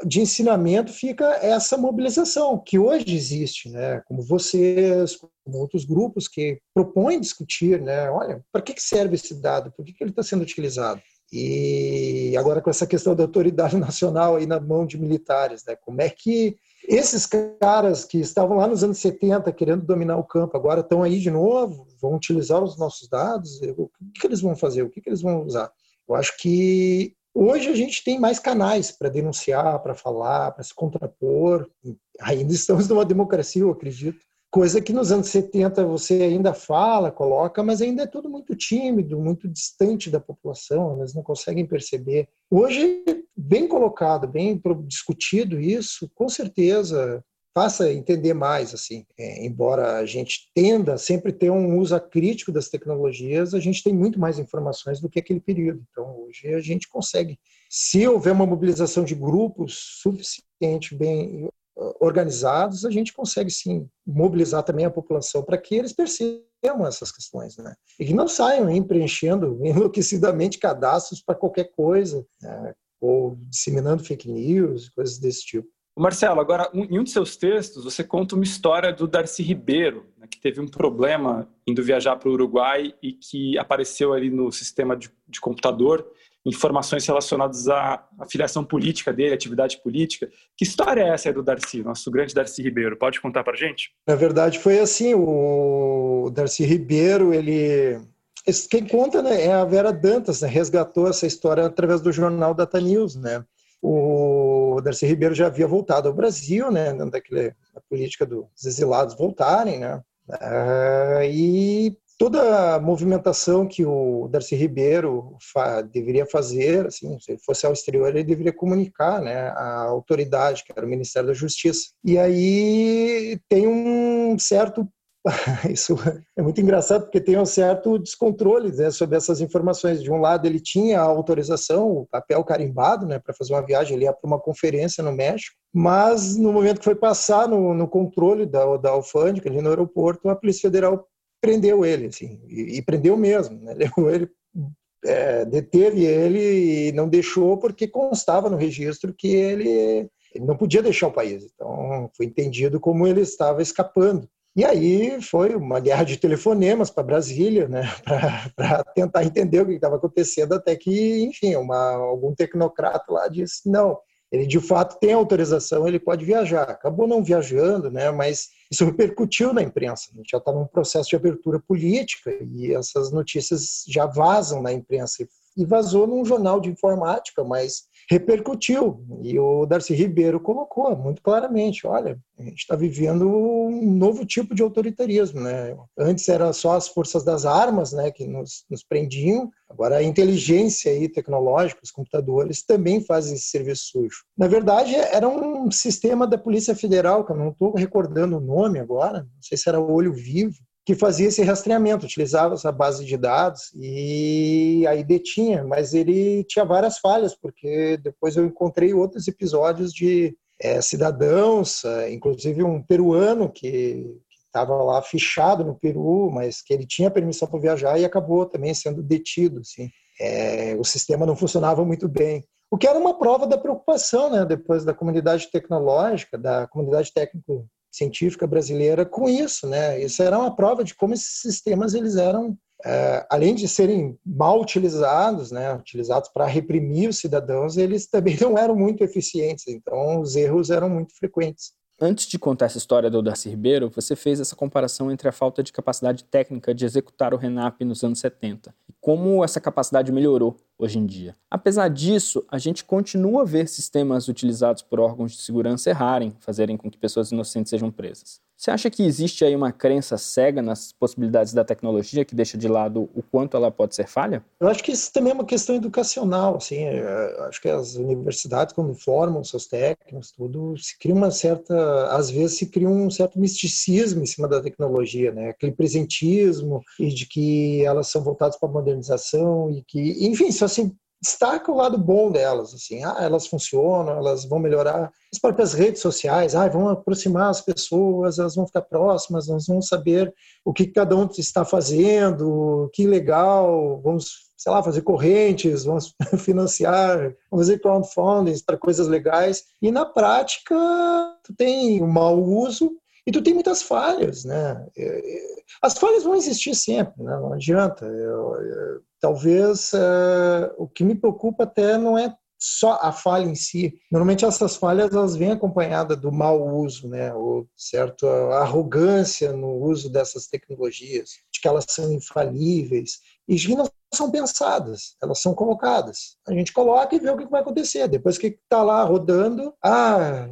de ensinamento fica essa mobilização que hoje existe, né? Como vocês, como outros grupos que propõem discutir, né? Olha, para que serve esse dado? Por que ele está sendo utilizado? E agora com essa questão da autoridade nacional aí na mão de militares, né? Como é que esses caras que estavam lá nos anos 70 querendo dominar o campo, agora estão aí de novo, vão utilizar os nossos dados? O que, eles vão fazer? O que eles vão usar? Eu acho que Hoje a gente tem mais canais para denunciar, para falar, para se contrapor. Ainda estamos numa democracia, eu acredito. Coisa que nos anos 70 você ainda fala, coloca, mas ainda é tudo muito tímido, muito distante da população, eles não conseguem perceber. Hoje, bem colocado, bem discutido isso, com certeza faça entender mais, assim. É, embora a gente tenda sempre ter um uso crítico das tecnologias, a gente tem muito mais informações do que aquele período. Então, hoje a gente consegue, se houver uma mobilização de grupos suficiente bem organizados, a gente consegue sim mobilizar também a população para que eles percebam essas questões, né? E que não saiam hein, preenchendo enlouquecidamente cadastros para qualquer coisa, né? ou disseminando fake news, coisas desse tipo. Marcelo, agora, em um de seus textos, você conta uma história do Darcy Ribeiro, né, que teve um problema indo viajar para o Uruguai e que apareceu ali no sistema de, de computador informações relacionadas à, à filiação política dele, atividade política. Que história é essa aí do Darcy, nosso grande Darcy Ribeiro? Pode contar para gente? Na verdade, foi assim, o Darcy Ribeiro, ele... Quem conta né, é a Vera Dantas, né, resgatou essa história através do jornal Data News, né? O Darcy Ribeiro já havia voltado ao Brasil, né, daquela política dos exilados voltarem, né, uh, e toda a movimentação que o Darcy Ribeiro fa deveria fazer, assim, se ele fosse ao exterior, ele deveria comunicar, né, à autoridade, que era o Ministério da Justiça. E aí tem um certo isso é muito engraçado porque tem um certo descontrole né, sobre essas informações. De um lado, ele tinha a autorização, o papel carimbado, né, para fazer uma viagem, ele ia para uma conferência no México, mas no momento que foi passar no, no controle da, da alfândega, ali no aeroporto, a Polícia Federal prendeu ele, assim, e, e prendeu mesmo, né, levou ele, é, deteve ele e não deixou porque constava no registro que ele, ele não podia deixar o país. Então, foi entendido como ele estava escapando. E aí foi uma guerra de telefonemas para Brasília, né, para tentar entender o que estava acontecendo, até que, enfim, uma, algum tecnocrata lá disse: não, ele de fato tem autorização, ele pode viajar. Acabou não viajando, né, mas isso repercutiu na imprensa. A gente já está num processo de abertura política e essas notícias já vazam na imprensa. E vazou num jornal de informática, mas repercutiu. E o Darcy Ribeiro colocou muito claramente: olha, a gente está vivendo um novo tipo de autoritarismo. Né? Antes era só as forças das armas né, que nos, nos prendiam, agora a inteligência aí, tecnológica, os computadores também fazem esse serviço sujo. Na verdade, era um sistema da Polícia Federal, que eu não estou recordando o nome agora, não sei se era Olho Vivo, que fazia esse rastreamento, utilizava essa base de dados e aí detinha, mas ele tinha várias falhas, porque depois eu encontrei outros episódios de é, cidadãos, é, inclusive um peruano que estava lá fichado no Peru, mas que ele tinha permissão para viajar e acabou também sendo detido. Assim. É, o sistema não funcionava muito bem. O que era uma prova da preocupação, né, depois da comunidade tecnológica, da comunidade técnico científica brasileira com isso, né? Isso era uma prova de como esses sistemas eles eram, é, além de serem mal utilizados, né, utilizados para reprimir os cidadãos, eles também não eram muito eficientes. Então, os erros eram muito frequentes. Antes de contar essa história do Darcy Ribeiro, você fez essa comparação entre a falta de capacidade técnica de executar o RENAP nos anos 70 e como essa capacidade melhorou hoje em dia. Apesar disso, a gente continua a ver sistemas utilizados por órgãos de segurança errarem, fazerem com que pessoas inocentes sejam presas. Você acha que existe aí uma crença cega nas possibilidades da tecnologia que deixa de lado o quanto ela pode ser falha? Eu acho que isso também é uma questão educacional, assim, é, acho que as universidades quando formam seus técnicos, tudo, se cria uma certa, às vezes se cria um certo misticismo em cima da tecnologia, né? Aquele presentismo e de que elas são voltadas para a modernização e que, enfim, só se destaca o lado bom delas, assim, ah, elas funcionam, elas vão melhorar. As próprias redes sociais, ah, vão aproximar as pessoas, elas vão ficar próximas, nós vamos saber o que cada um está fazendo, que legal, vamos, sei lá, fazer correntes, vamos financiar, vamos fazer crowdfunding para coisas legais, e na prática tu tem o mau uso e tu tem muitas falhas, né? As falhas vão existir sempre, né? não adianta. Eu, eu, talvez uh, o que me preocupa até não é só a falha em si. Normalmente essas falhas elas vêm acompanhadas do mau uso, né, ou certo arrogância no uso dessas tecnologias, de que elas são infalíveis e que não são pensadas, elas são colocadas. A gente coloca e vê o que vai acontecer. Depois que está lá rodando, ah,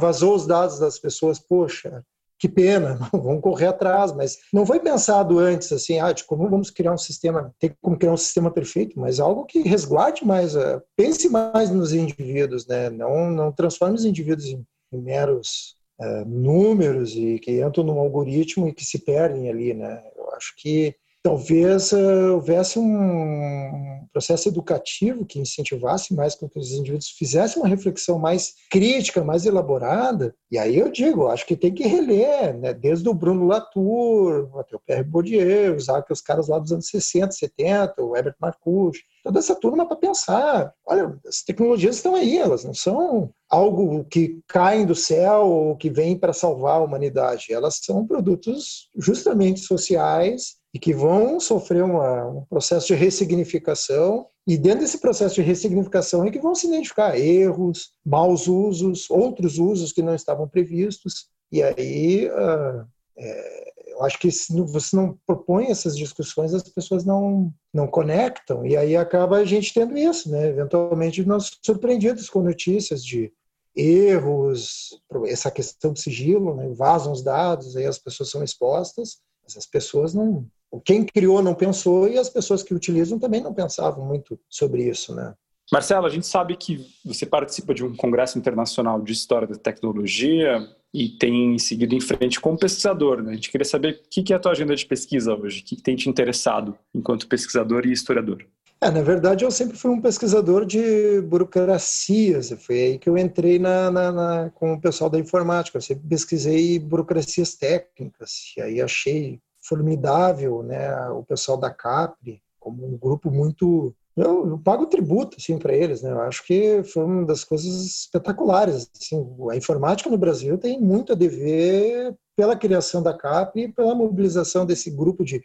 vazou os dados das pessoas, poxa, que pena, vamos correr atrás, mas não foi pensado antes assim, ah, como vamos criar um sistema, tem como criar um sistema perfeito, mas algo que resguarde mais, uh, pense mais nos indivíduos, né? Não, não transforme os indivíduos em, meros uh, números e que entram num algoritmo e que se perdem ali, né? Eu acho que talvez uh, houvesse um processo educativo que incentivasse mais com que os indivíduos fizessem uma reflexão mais crítica, mais elaborada. E aí eu digo, acho que tem que reler, né? desde o Bruno Latour até o Pierre Bourdieu, usar os caras lá dos anos 60, 70, o Herbert Marcuse, toda essa turma para pensar. Olha, as tecnologias estão aí, elas não são algo que caem do céu ou que vem para salvar a humanidade. Elas são produtos justamente sociais e que vão sofrer uma, um processo de ressignificação e dentro desse processo de ressignificação é que vão se identificar erros, maus usos, outros usos que não estavam previstos e aí uh, é, eu acho que se você não propõe essas discussões as pessoas não não conectam e aí acaba a gente tendo isso, né? Eventualmente nós surpreendidos com notícias de erros, essa questão do sigilo, né? vazam os dados, aí as pessoas são expostas, mas as pessoas não quem criou não pensou e as pessoas que utilizam também não pensavam muito sobre isso, né? Marcelo, a gente sabe que você participa de um congresso internacional de história da tecnologia e tem seguido em frente como pesquisador. Né? A gente queria saber o que é a tua agenda de pesquisa hoje, o que tem te interessado enquanto pesquisador e historiador. É, na verdade, eu sempre fui um pesquisador de burocracias. Foi aí que eu entrei na, na, na, com o pessoal da informática. Eu sempre pesquisei burocracias técnicas. E aí achei formidável, né, o pessoal da Capri, como um grupo muito eu, eu pago tributo assim para eles, né? Eu acho que foi uma das coisas espetaculares. Assim, a informática no Brasil tem muito a dever pela criação da Capri e pela mobilização desse grupo de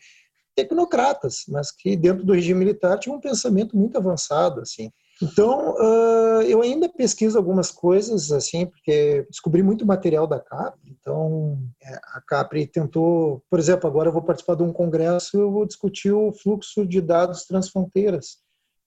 tecnocratas, mas que dentro do regime militar tinha um pensamento muito avançado, assim. Então, uh, eu ainda pesquiso algumas coisas, assim, porque descobri muito material da Capri. Então, é, a Capri tentou, por exemplo, agora eu vou participar de um congresso, eu vou discutir o fluxo de dados transfronteiras,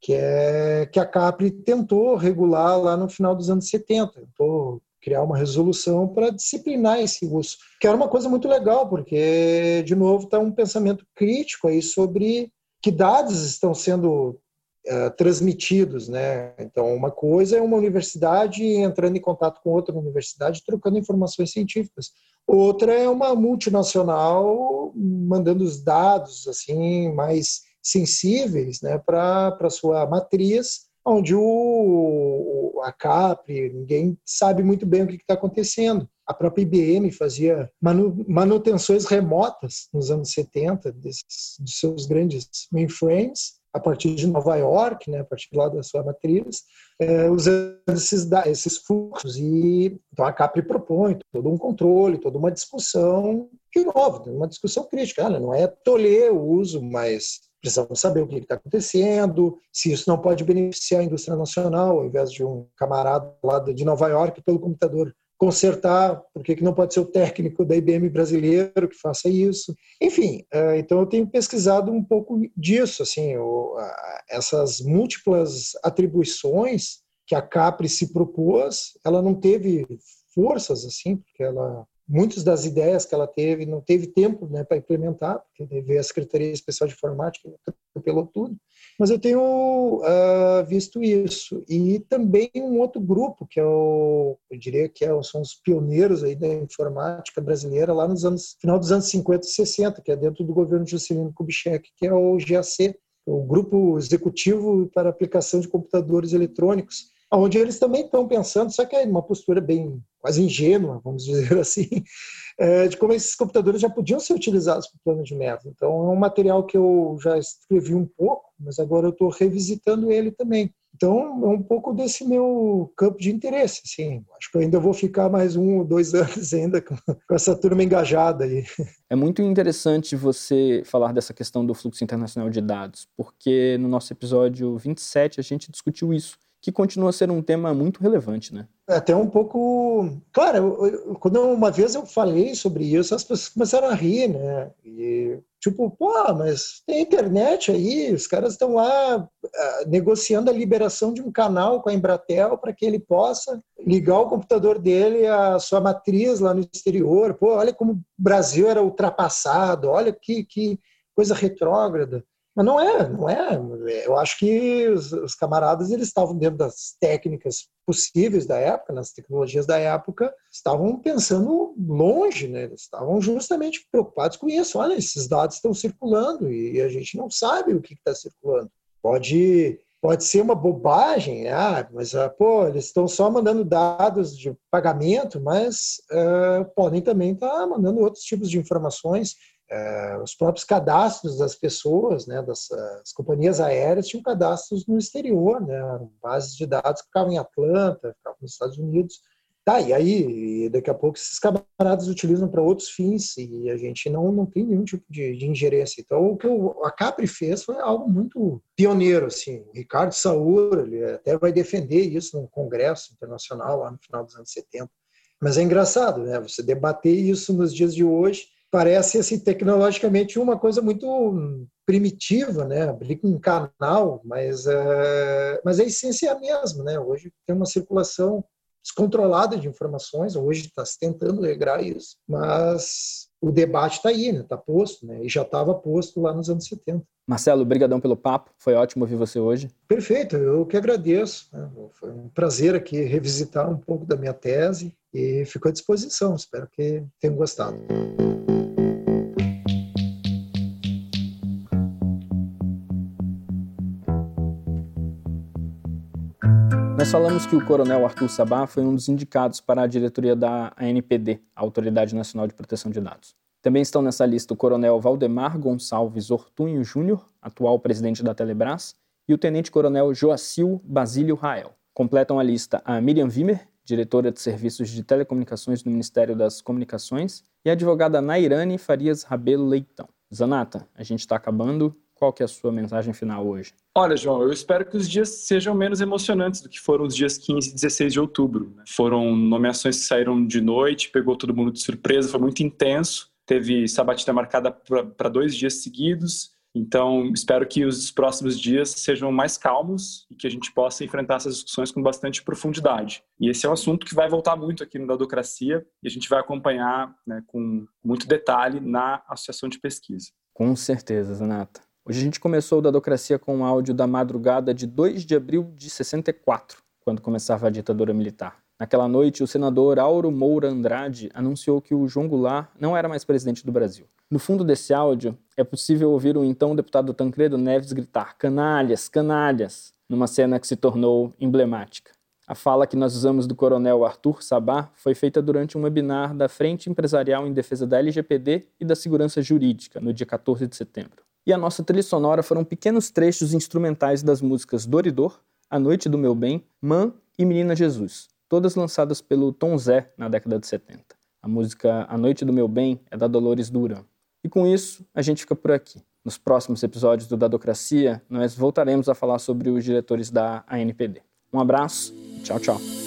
que é que a Capri tentou regular lá no final dos anos 70, tentou criar uma resolução para disciplinar esse uso, que era uma coisa muito legal, porque de novo está um pensamento crítico aí sobre que dados estão sendo uh, transmitidos, né? Então, uma coisa é uma universidade entrando em contato com outra universidade, trocando informações científicas. Outra é uma multinacional mandando os dados assim mais sensíveis, né, para a sua matriz, onde o, a Capri, ninguém sabe muito bem o que está acontecendo. A própria IBM fazia manutenções remotas nos anos 70 desses, dos seus grandes mainframes, a partir de Nova York, né, a partir lá da sua matriz, é, usando esses, esses fluxos. E, então a Capri propõe todo um controle, toda uma discussão, de novo, uma discussão crítica. Olha, não é tolher o uso, mas precisamos saber o que está acontecendo, se isso não pode beneficiar a indústria nacional, ao invés de um camarada lá de Nova York pelo computador consertar, porque que não pode ser o técnico da IBM brasileiro que faça isso. Enfim, é, então eu tenho pesquisado um pouco disso, assim, essas múltiplas atribuições que a Capri se propôs, ela não teve forças assim, porque ela muitas das ideias que ela teve não teve tempo né, para implementar, porque veio a Secretaria Especial de Informática atropelou tudo. Mas eu tenho uh, visto isso. E também um outro grupo, que é o, eu diria que é, são os pioneiros aí da informática brasileira, lá nos anos, final dos anos 50 e 60, que é dentro do governo de Juscelino Kubitschek, que é o GAC, o Grupo Executivo para Aplicação de Computadores Eletrônicos, onde eles também estão pensando, só que é uma postura bem quase ingênua, vamos dizer assim, é, de como esses computadores já podiam ser utilizados para o plano de meta. Então, é um material que eu já escrevi um pouco, mas agora eu estou revisitando ele também. Então, é um pouco desse meu campo de interesse. Assim. Acho que eu ainda vou ficar mais um ou dois anos ainda com, com essa turma engajada aí. É muito interessante você falar dessa questão do fluxo internacional de dados, porque no nosso episódio 27 a gente discutiu isso que continua a ser um tema muito relevante, né? É até um pouco. Claro, eu, quando uma vez eu falei sobre isso, as pessoas começaram a rir, né? E, tipo, pô, mas tem internet aí, os caras estão lá uh, negociando a liberação de um canal com a Embratel para que ele possa ligar o computador dele à sua matriz lá no exterior. Pô, olha como o Brasil era ultrapassado, olha que, que coisa retrógrada. Mas não é, não é. Eu acho que os, os camaradas eles estavam dentro das técnicas possíveis da época, nas tecnologias da época, estavam pensando longe, né? Eles estavam justamente preocupados com isso. Olha, esses dados estão circulando e a gente não sabe o que está circulando. Pode pode ser uma bobagem, ah, mas ah, pô, eles estão só mandando dados de pagamento, mas uh, podem também estar tá mandando outros tipos de informações é, os próprios cadastros das pessoas, né, das companhias aéreas tinham cadastros no exterior, né, bases de dados que ficavam em Atlanta, ficavam nos Estados Unidos. Tá, e aí, daqui a pouco esses camaradas utilizam para outros fins e a gente não, não tem nenhum tipo de, de ingerência. Então, o que o, a Capri fez foi algo muito pioneiro, assim. Ricardo Saura, ele até vai defender isso no Congresso Internacional lá no final dos anos 70. Mas é engraçado, né? Você debater isso nos dias de hoje parece assim tecnologicamente uma coisa muito primitiva, né? Abrir um canal, mas é, mas a essência é a mesma, né? Hoje tem uma circulação descontrolada de informações, hoje está se tentando regrar isso, mas o debate está aí, né? Está posto, né? E já estava posto lá nos anos 70. Marcelo, brigadão pelo papo, foi ótimo ouvir você hoje. Perfeito, eu que agradeço. Né? Foi um prazer aqui revisitar um pouco da minha tese e fico à disposição. Espero que tenham gostado. Nós falamos que o coronel Arthur Sabá foi um dos indicados para a diretoria da ANPD, Autoridade Nacional de Proteção de Dados. Também estão nessa lista o coronel Valdemar Gonçalves Ortunho Júnior, atual presidente da Telebrás, e o tenente-coronel Joacil Basílio Rael. Completam a lista a Miriam Wimmer, diretora de Serviços de Telecomunicações no Ministério das Comunicações, e a advogada Nairane Farias Rabelo Leitão. Zanata, a gente está acabando. Qual que é a sua mensagem final hoje? Olha, João, eu espero que os dias sejam menos emocionantes do que foram os dias 15 e 16 de outubro. Né? Foram nomeações que saíram de noite, pegou todo mundo de surpresa, foi muito intenso. Teve sabatina marcada para dois dias seguidos, Então, espero que os próximos dias sejam mais calmos e que a gente possa enfrentar essas discussões com bastante profundidade. E esse é um assunto que vai voltar muito aqui no Dadocracia e a gente vai acompanhar né, com muito detalhe na Associação de Pesquisa. Com certeza, Zanata. Hoje a gente começou o Dadocracia com um áudio da madrugada de 2 de abril de 64, quando começava a ditadura militar. Naquela noite, o senador Auro Moura Andrade anunciou que o João Goulart não era mais presidente do Brasil. No fundo desse áudio, é possível ouvir o então deputado Tancredo Neves gritar canalhas, canalhas, numa cena que se tornou emblemática. A fala que nós usamos do coronel Arthur Sabá foi feita durante um webinar da Frente Empresarial em Defesa da LGPD e da Segurança Jurídica, no dia 14 de setembro. E a nossa trilha sonora foram pequenos trechos instrumentais das músicas Doridor, A Noite do Meu Bem, Man e Menina Jesus, todas lançadas pelo Tom Zé na década de 70. A música A Noite do Meu Bem é da Dolores Duran. E com isso, a gente fica por aqui. Nos próximos episódios do Dadocracia, nós voltaremos a falar sobre os diretores da ANPD. Um abraço, tchau, tchau.